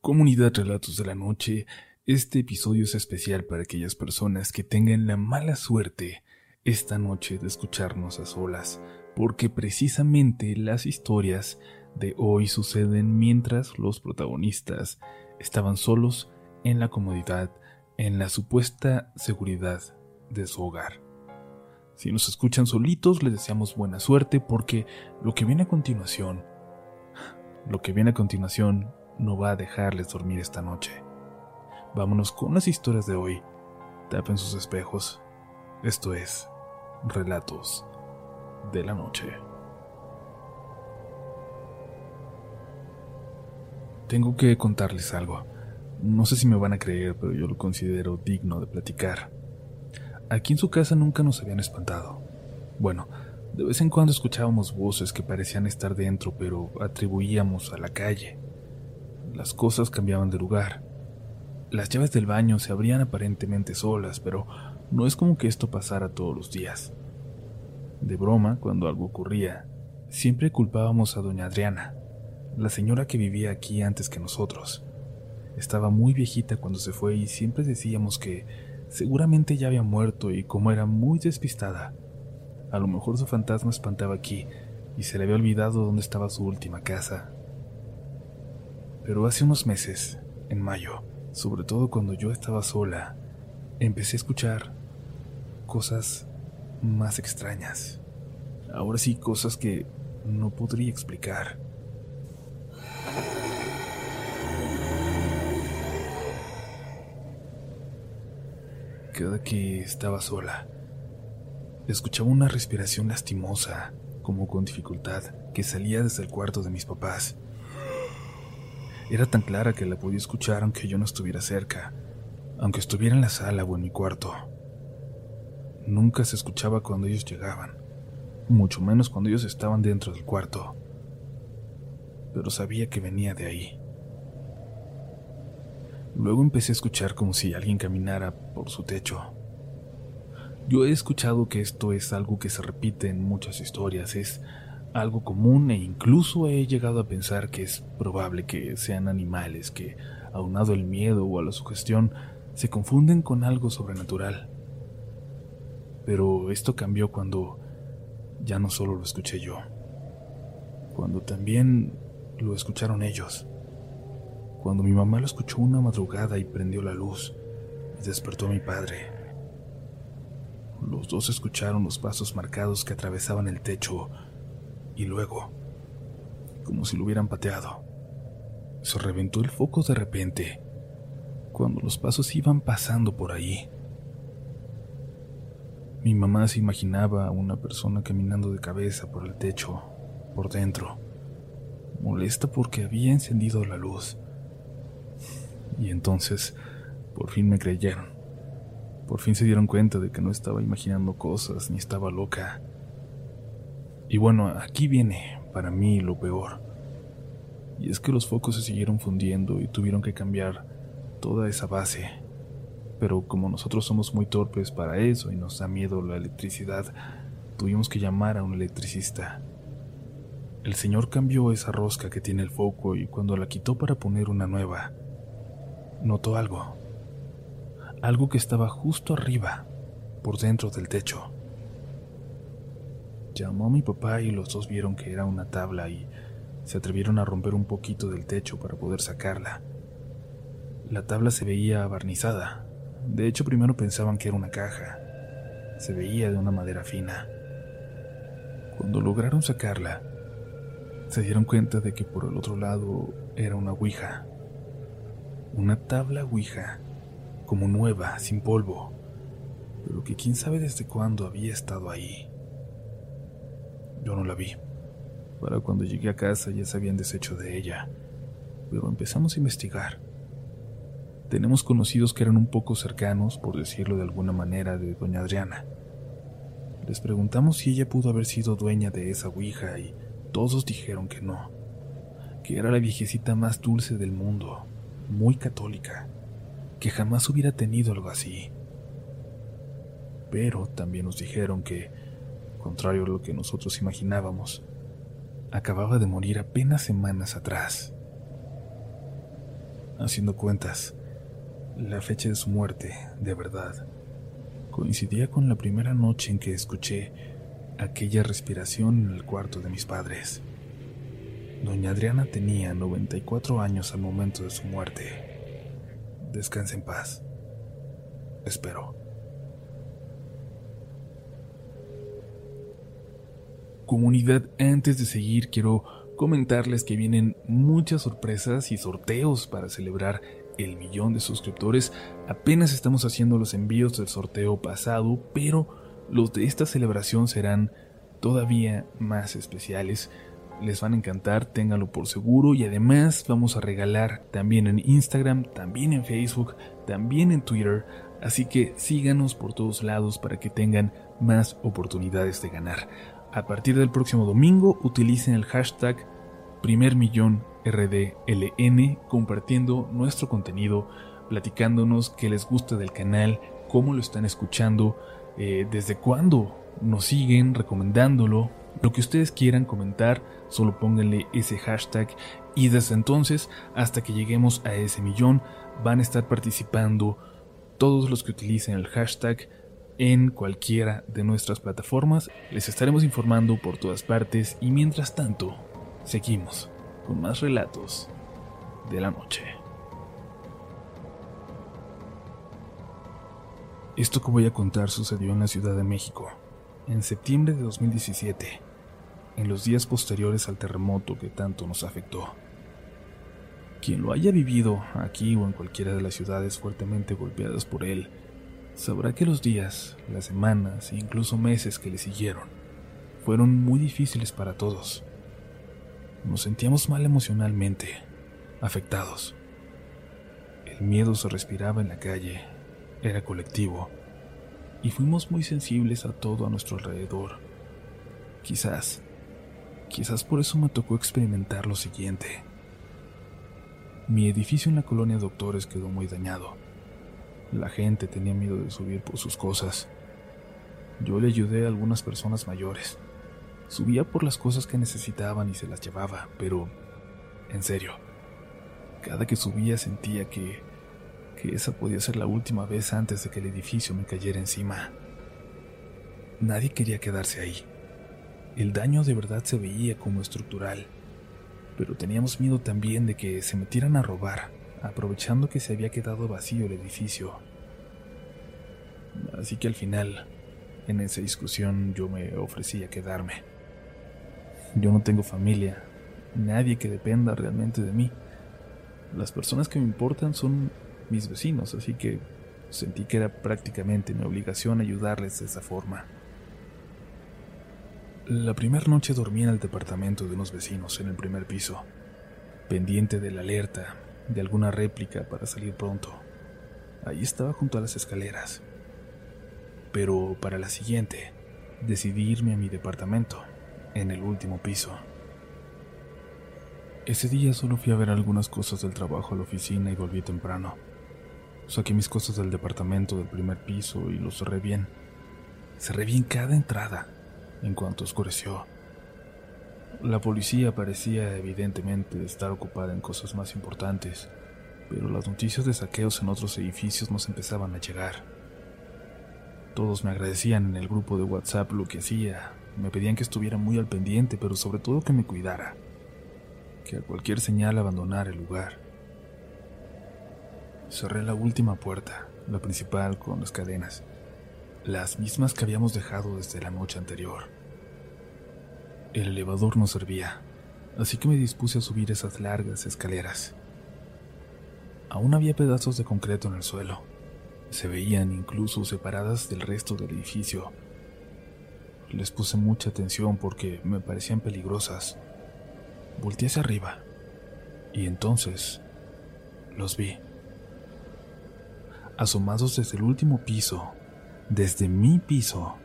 Comunidad Relatos de la Noche, este episodio es especial para aquellas personas que tengan la mala suerte esta noche de escucharnos a solas, porque precisamente las historias de hoy suceden mientras los protagonistas estaban solos en la comodidad, en la supuesta seguridad de su hogar. Si nos escuchan solitos, les deseamos buena suerte porque lo que viene a continuación, lo que viene a continuación no va a dejarles dormir esta noche. Vámonos con las historias de hoy. Tapen sus espejos. Esto es Relatos de la Noche. Tengo que contarles algo. No sé si me van a creer, pero yo lo considero digno de platicar. Aquí en su casa nunca nos habían espantado. Bueno, de vez en cuando escuchábamos voces que parecían estar dentro, pero atribuíamos a la calle. Las cosas cambiaban de lugar. Las llaves del baño se abrían aparentemente solas, pero no es como que esto pasara todos los días. De broma, cuando algo ocurría, siempre culpábamos a doña Adriana, la señora que vivía aquí antes que nosotros. Estaba muy viejita cuando se fue y siempre decíamos que seguramente ya había muerto y como era muy despistada, a lo mejor su fantasma espantaba aquí y se le había olvidado dónde estaba su última casa. Pero hace unos meses, en mayo, sobre todo cuando yo estaba sola, empecé a escuchar cosas más extrañas. Ahora sí, cosas que no podría explicar. Cada que estaba sola, escuchaba una respiración lastimosa, como con dificultad, que salía desde el cuarto de mis papás era tan clara que la podía escuchar aunque yo no estuviera cerca, aunque estuviera en la sala o en mi cuarto. Nunca se escuchaba cuando ellos llegaban, mucho menos cuando ellos estaban dentro del cuarto, pero sabía que venía de ahí. Luego empecé a escuchar como si alguien caminara por su techo. Yo he escuchado que esto es algo que se repite en muchas historias, es algo común e incluso he llegado a pensar que es probable que sean animales que, aunado al miedo o a la sugestión, se confunden con algo sobrenatural. Pero esto cambió cuando ya no solo lo escuché yo, cuando también lo escucharon ellos. Cuando mi mamá lo escuchó una madrugada y prendió la luz y despertó a mi padre. Los dos escucharon los pasos marcados que atravesaban el techo y luego, como si lo hubieran pateado, se reventó el foco de repente cuando los pasos iban pasando por ahí. Mi mamá se imaginaba a una persona caminando de cabeza por el techo, por dentro, molesta porque había encendido la luz. Y entonces, por fin me creyeron. Por fin se dieron cuenta de que no estaba imaginando cosas ni estaba loca. Y bueno, aquí viene para mí lo peor. Y es que los focos se siguieron fundiendo y tuvieron que cambiar toda esa base. Pero como nosotros somos muy torpes para eso y nos da miedo la electricidad, tuvimos que llamar a un electricista. El señor cambió esa rosca que tiene el foco y cuando la quitó para poner una nueva, notó algo. Algo que estaba justo arriba, por dentro del techo. Llamó a mi papá y los dos vieron que era una tabla y se atrevieron a romper un poquito del techo para poder sacarla. La tabla se veía barnizada. De hecho, primero pensaban que era una caja. Se veía de una madera fina. Cuando lograron sacarla, se dieron cuenta de que por el otro lado era una ouija. Una tabla ouija, como nueva, sin polvo. pero que quién sabe desde cuándo había estado ahí. Yo no la vi. Para cuando llegué a casa ya se habían deshecho de ella, pero empezamos a investigar. Tenemos conocidos que eran un poco cercanos, por decirlo de alguna manera, de doña Adriana. Les preguntamos si ella pudo haber sido dueña de esa Ouija y todos dijeron que no, que era la viejecita más dulce del mundo, muy católica, que jamás hubiera tenido algo así. Pero también nos dijeron que, contrario a lo que nosotros imaginábamos, acababa de morir apenas semanas atrás. Haciendo cuentas, la fecha de su muerte, de verdad, coincidía con la primera noche en que escuché aquella respiración en el cuarto de mis padres. Doña Adriana tenía 94 años al momento de su muerte. Descanse en paz. Espero. Comunidad, antes de seguir quiero comentarles que vienen muchas sorpresas y sorteos para celebrar el millón de suscriptores. Apenas estamos haciendo los envíos del sorteo pasado, pero los de esta celebración serán todavía más especiales. Les van a encantar, ténganlo por seguro y además vamos a regalar también en Instagram, también en Facebook, también en Twitter, así que síganos por todos lados para que tengan más oportunidades de ganar. A partir del próximo domingo utilicen el hashtag primer millón RDLN compartiendo nuestro contenido, platicándonos qué les gusta del canal, cómo lo están escuchando, eh, desde cuándo nos siguen, recomendándolo. Lo que ustedes quieran comentar, solo pónganle ese hashtag y desde entonces hasta que lleguemos a ese millón van a estar participando todos los que utilicen el hashtag en cualquiera de nuestras plataformas. Les estaremos informando por todas partes y mientras tanto, seguimos con más relatos de la noche. Esto que voy a contar sucedió en la Ciudad de México, en septiembre de 2017, en los días posteriores al terremoto que tanto nos afectó. Quien lo haya vivido aquí o en cualquiera de las ciudades fuertemente golpeadas por él, sabrá que los días, las semanas e incluso meses que le siguieron fueron muy difíciles para todos. Nos sentíamos mal emocionalmente, afectados. El miedo se respiraba en la calle, era colectivo, y fuimos muy sensibles a todo a nuestro alrededor. Quizás, quizás por eso me tocó experimentar lo siguiente. Mi edificio en la colonia Doctores quedó muy dañado. La gente tenía miedo de subir por sus cosas. Yo le ayudé a algunas personas mayores Subía por las cosas que necesitaban y se las llevaba, pero, en serio, cada que subía sentía que, que esa podía ser la última vez antes de que el edificio me cayera encima. Nadie quería quedarse ahí. El daño de verdad se veía como estructural, pero teníamos miedo también de que se metieran a robar, aprovechando que se había quedado vacío el edificio. Así que al final, en esa discusión yo me ofrecí a quedarme. Yo no tengo familia, nadie que dependa realmente de mí. Las personas que me importan son mis vecinos, así que sentí que era prácticamente mi obligación ayudarles de esa forma. La primera noche dormí en el departamento de unos vecinos en el primer piso, pendiente de la alerta de alguna réplica para salir pronto. Ahí estaba junto a las escaleras. Pero para la siguiente, decidí irme a mi departamento en el último piso. Ese día solo fui a ver algunas cosas del trabajo a la oficina y volví temprano. Saqué mis cosas del departamento del primer piso y los cerré bien. Cerré bien cada entrada en cuanto oscureció. La policía parecía evidentemente estar ocupada en cosas más importantes, pero las noticias de saqueos en otros edificios nos empezaban a llegar. Todos me agradecían en el grupo de WhatsApp lo que hacía, me pedían que estuviera muy al pendiente, pero sobre todo que me cuidara, que a cualquier señal abandonara el lugar. Cerré la última puerta, la principal con las cadenas, las mismas que habíamos dejado desde la noche anterior. El elevador no servía, así que me dispuse a subir esas largas escaleras. Aún había pedazos de concreto en el suelo, Se veían incluso separadas del resto del edificio. Les puse mucha atención porque me parecían peligrosas. Volté hacia arriba y entonces los vi. Asomados desde el último piso, desde mi piso,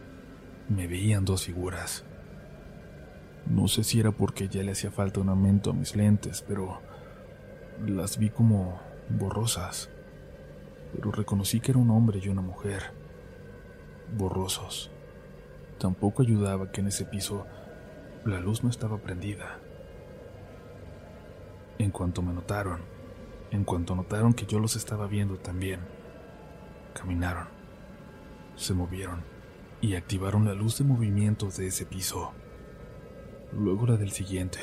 me veían dos figuras. No sé si era porque ya le hacía falta un aumento a mis lentes, pero las vi como borrosas. Pero reconocí que era un hombre y una mujer. Borrosos. Tampoco ayudaba que en ese piso la luz no estaba prendida. En cuanto me notaron, en cuanto notaron que yo los estaba viendo también, caminaron, se movieron y activaron la luz de movimiento de ese piso. Luego la del siguiente.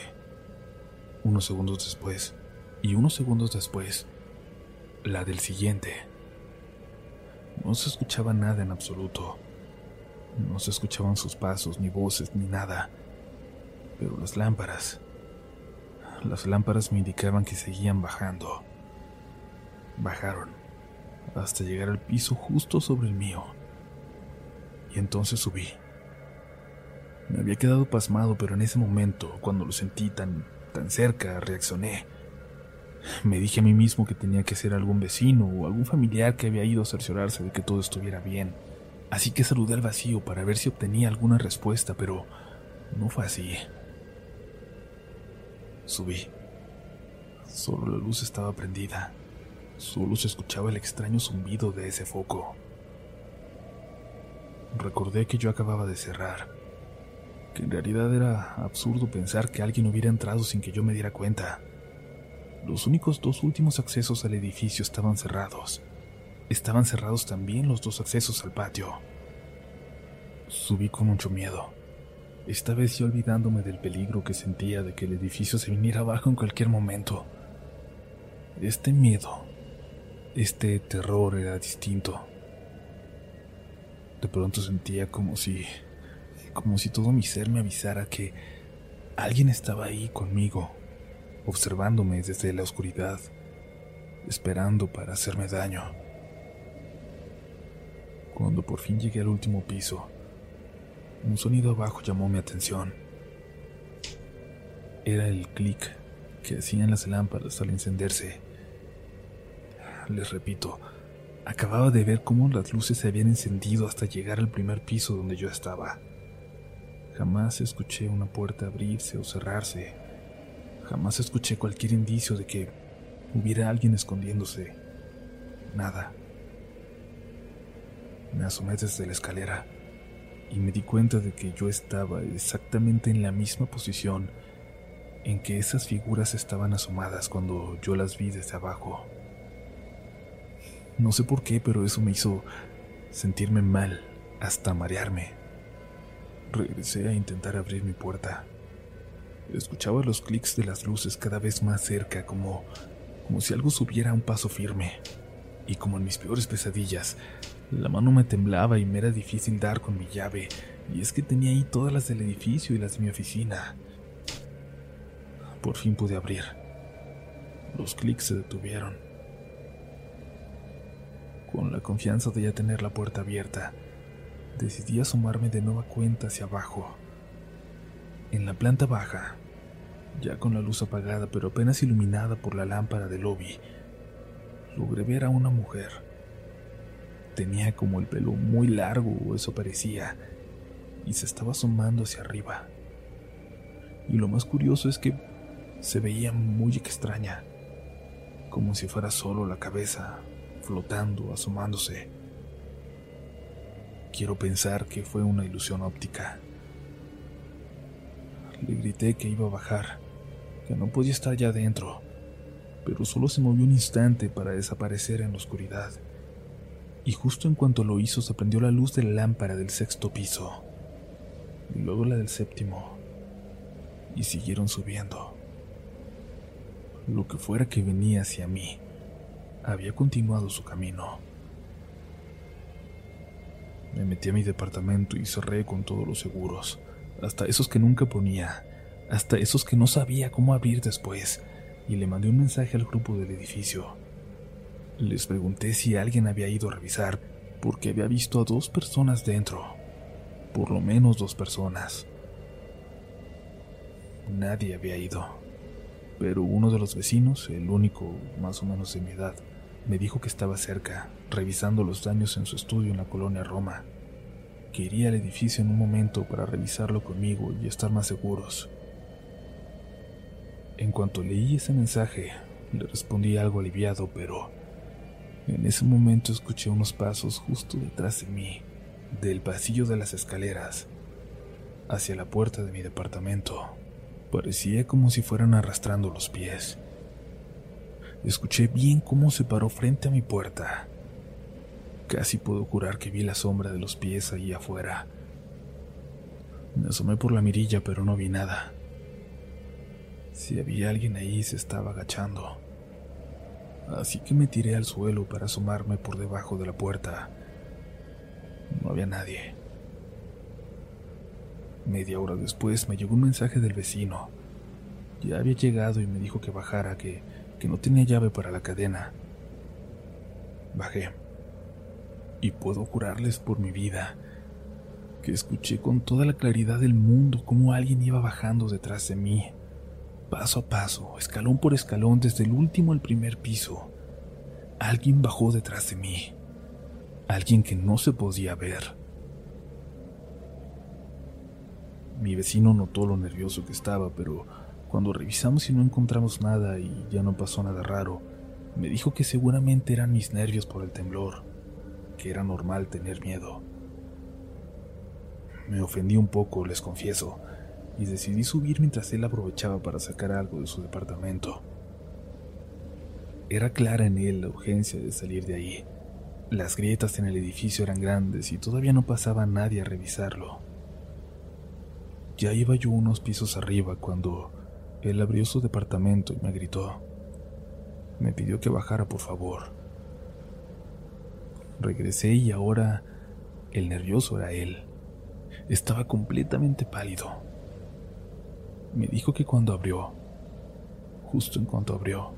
Unos segundos después, y unos segundos después, la del siguiente. No se escuchaba nada en absoluto. No se escuchaban sus pasos, ni voces, ni nada. Pero las lámparas... Las lámparas me indicaban que seguían bajando. Bajaron hasta llegar al piso justo sobre el mío. Y entonces subí. Me había quedado pasmado, pero en ese momento, cuando lo sentí tan, tan cerca, reaccioné. Me dije a mí mismo que tenía que ser algún vecino o algún familiar que había ido a cerciorarse de que todo estuviera bien. Así que saludé al vacío para ver si obtenía alguna respuesta, pero no fue así. Subí. Solo la luz estaba prendida. Solo se escuchaba el extraño zumbido de ese foco. Recordé que yo acababa de cerrar, que en realidad era absurdo pensar que alguien hubiera entrado sin que yo me diera cuenta. Los únicos dos últimos accesos al edificio estaban cerrados. Estaban cerrados también los dos accesos al patio. Subí con mucho miedo, esta vez ya olvidándome del peligro que sentía de que el edificio se viniera abajo en cualquier momento. Este miedo, este terror era distinto. De pronto sentía como si, como si todo mi ser me avisara que alguien estaba ahí conmigo observándome desde la oscuridad, esperando para hacerme daño. Cuando por fin llegué al último piso, un sonido abajo llamó mi atención. Era el clic que hacían las lámparas al encenderse. Les repito, acababa de ver cómo las luces se habían encendido hasta llegar al primer piso donde yo estaba. Jamás escuché una puerta abrirse o cerrarse. Jamás escuché cualquier indicio de que hubiera alguien escondiéndose. Nada. Me asomé desde la escalera y me di cuenta de que yo estaba exactamente en la misma posición en que esas figuras estaban asomadas cuando yo las vi desde abajo. No sé por qué, pero eso me hizo sentirme mal, hasta marearme. Regresé a intentar abrir mi puerta. Escuchaba los clics de las luces cada vez más cerca, como, como si algo subiera a un paso firme. Y como en mis peores pesadillas, la mano me temblaba y me era difícil dar con mi llave, y es que tenía ahí todas las del edificio y las de mi oficina. Por fin pude abrir. Los clics se detuvieron. Con la confianza de ya tener la puerta abierta, decidí asomarme de nueva cuenta hacia abajo. En la planta baja, ya con la luz apagada pero apenas iluminada por la lámpara del lobby, logré ver a una mujer. Tenía como el pelo muy largo, eso parecía, y se estaba asomando hacia arriba. Y lo más curioso es que se veía muy extraña, como si fuera solo la cabeza, flotando, asomándose. Quiero pensar que fue una ilusión óptica. Le grité que iba a bajar, que no podía estar ya adentro, pero solo se movió un instante para desaparecer en la oscuridad. Y justo en cuanto lo hizo se prendió la luz de la lámpara del sexto piso, y luego la del séptimo, y siguieron subiendo. Lo que fuera que venía hacia mí, había continuado su camino. Me metí a mi departamento y cerré con todos los seguros hasta esos que nunca ponía, hasta esos que no sabía cómo abrir después, y le mandé un mensaje al grupo del edificio. Les pregunté si alguien había ido a revisar porque había visto a dos personas dentro. Por lo menos dos personas. Nadie había ido. Pero uno de los vecinos, el único más o menos de mi edad, me dijo que estaba cerca, revisando los daños en su estudio en la colonia Roma, que iría al edificio en un momento para revisarlo conmigo y estar más seguros. En cuanto leí ese mensaje, le respondí algo aliviado, pero en ese momento escuché unos pasos justo detrás de mí, del pasillo de las escaleras, hacia la puerta de mi departamento. Parecía como si fueran arrastrando los pies. Escuché bien cómo se paró frente a mi puerta. Casi puedo jurar que vi la sombra de los pies ahí afuera. Me asomé por la mirilla, pero no vi nada. Si había alguien ahí, se estaba agachando. Así que me tiré al suelo para asomarme por debajo de la puerta. No había nadie. Media hora después me llegó un mensaje del vecino. Ya había llegado y me dijo que bajara, que, que no tenía llave para la cadena. Bajé. Y puedo jurarles por mi vida que escuché con toda la claridad del mundo cómo alguien iba bajando detrás de mí, paso a paso, escalón por escalón, desde el último al primer piso. Alguien bajó detrás de mí. Alguien que no se podía ver. Mi vecino notó lo nervioso que estaba, pero cuando revisamos y no encontramos nada y ya no pasó nada raro, me dijo que seguramente eran mis nervios por el temblor, que era normal tener miedo. Me ofendí un poco, les confieso, y decidí subir mientras él aprovechaba para sacar algo de su departamento. Era clara en él la urgencia de salir de ahí. Las grietas en el edificio eran grandes y todavía no pasaba nadie a revisarlo. Ya iba yo unos pisos arriba cuando él abrió su departamento y me gritó. Me pidió que bajara, por favor. Regresé y ahora el nervioso era él. Estaba completamente pálido. Me dijo que cuando abrió, justo en cuanto abrió,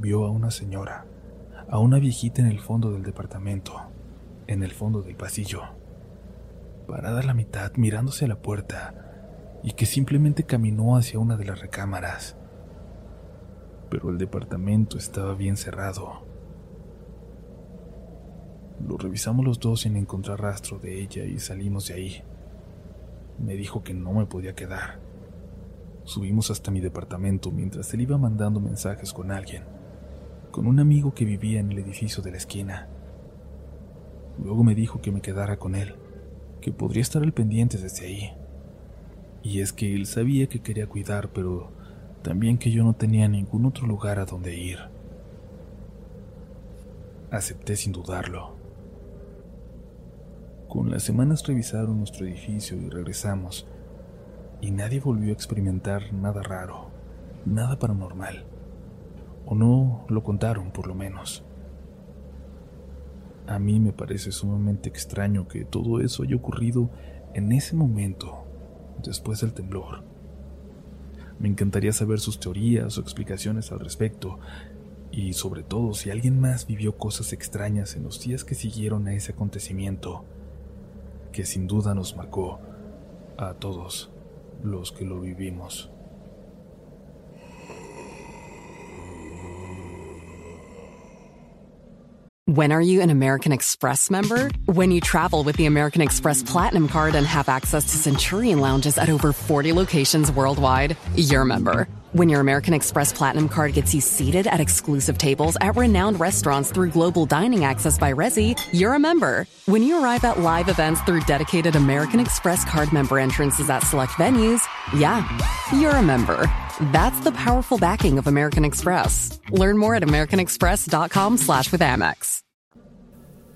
vio a una señora, a una viejita en el fondo del departamento, en el fondo del pasillo parada a la mitad mirándose a la puerta y que simplemente caminó hacia una de las recámaras. Pero el departamento estaba bien cerrado. Lo revisamos los dos sin encontrar rastro de ella y salimos de ahí. Me dijo que no me podía quedar. Subimos hasta mi departamento mientras él iba mandando mensajes con alguien, con un amigo que vivía en el edificio de la esquina. Luego me dijo que me quedara con él que podría estar al pendiente desde ahí. Y es que él sabía que quería cuidar, pero también que yo no tenía ningún otro lugar a donde ir. Acepté sin dudarlo. Con las semanas revisaron nuestro edificio y regresamos, y nadie volvió a experimentar nada raro, nada paranormal. O no lo contaron, por lo menos. A mí me parece sumamente extraño que todo eso haya ocurrido en ese momento, después del temblor. Me encantaría saber sus teorías o explicaciones al respecto, y sobre todo si alguien más vivió cosas extrañas en los días que siguieron a ese acontecimiento, que sin duda nos marcó a todos los que lo vivimos. When are you an American Express member? When you travel with the American Express Platinum Card and have access to Centurion lounges at over 40 locations worldwide, you're a member. When your American Express Platinum Card gets you seated at exclusive tables at renowned restaurants through global dining access by Resi, you're a member. When you arrive at live events through dedicated American Express Card member entrances at select venues, yeah, you're a member. That's the powerful backing of American Express. Learn more at americanexpress.com slash with Amex.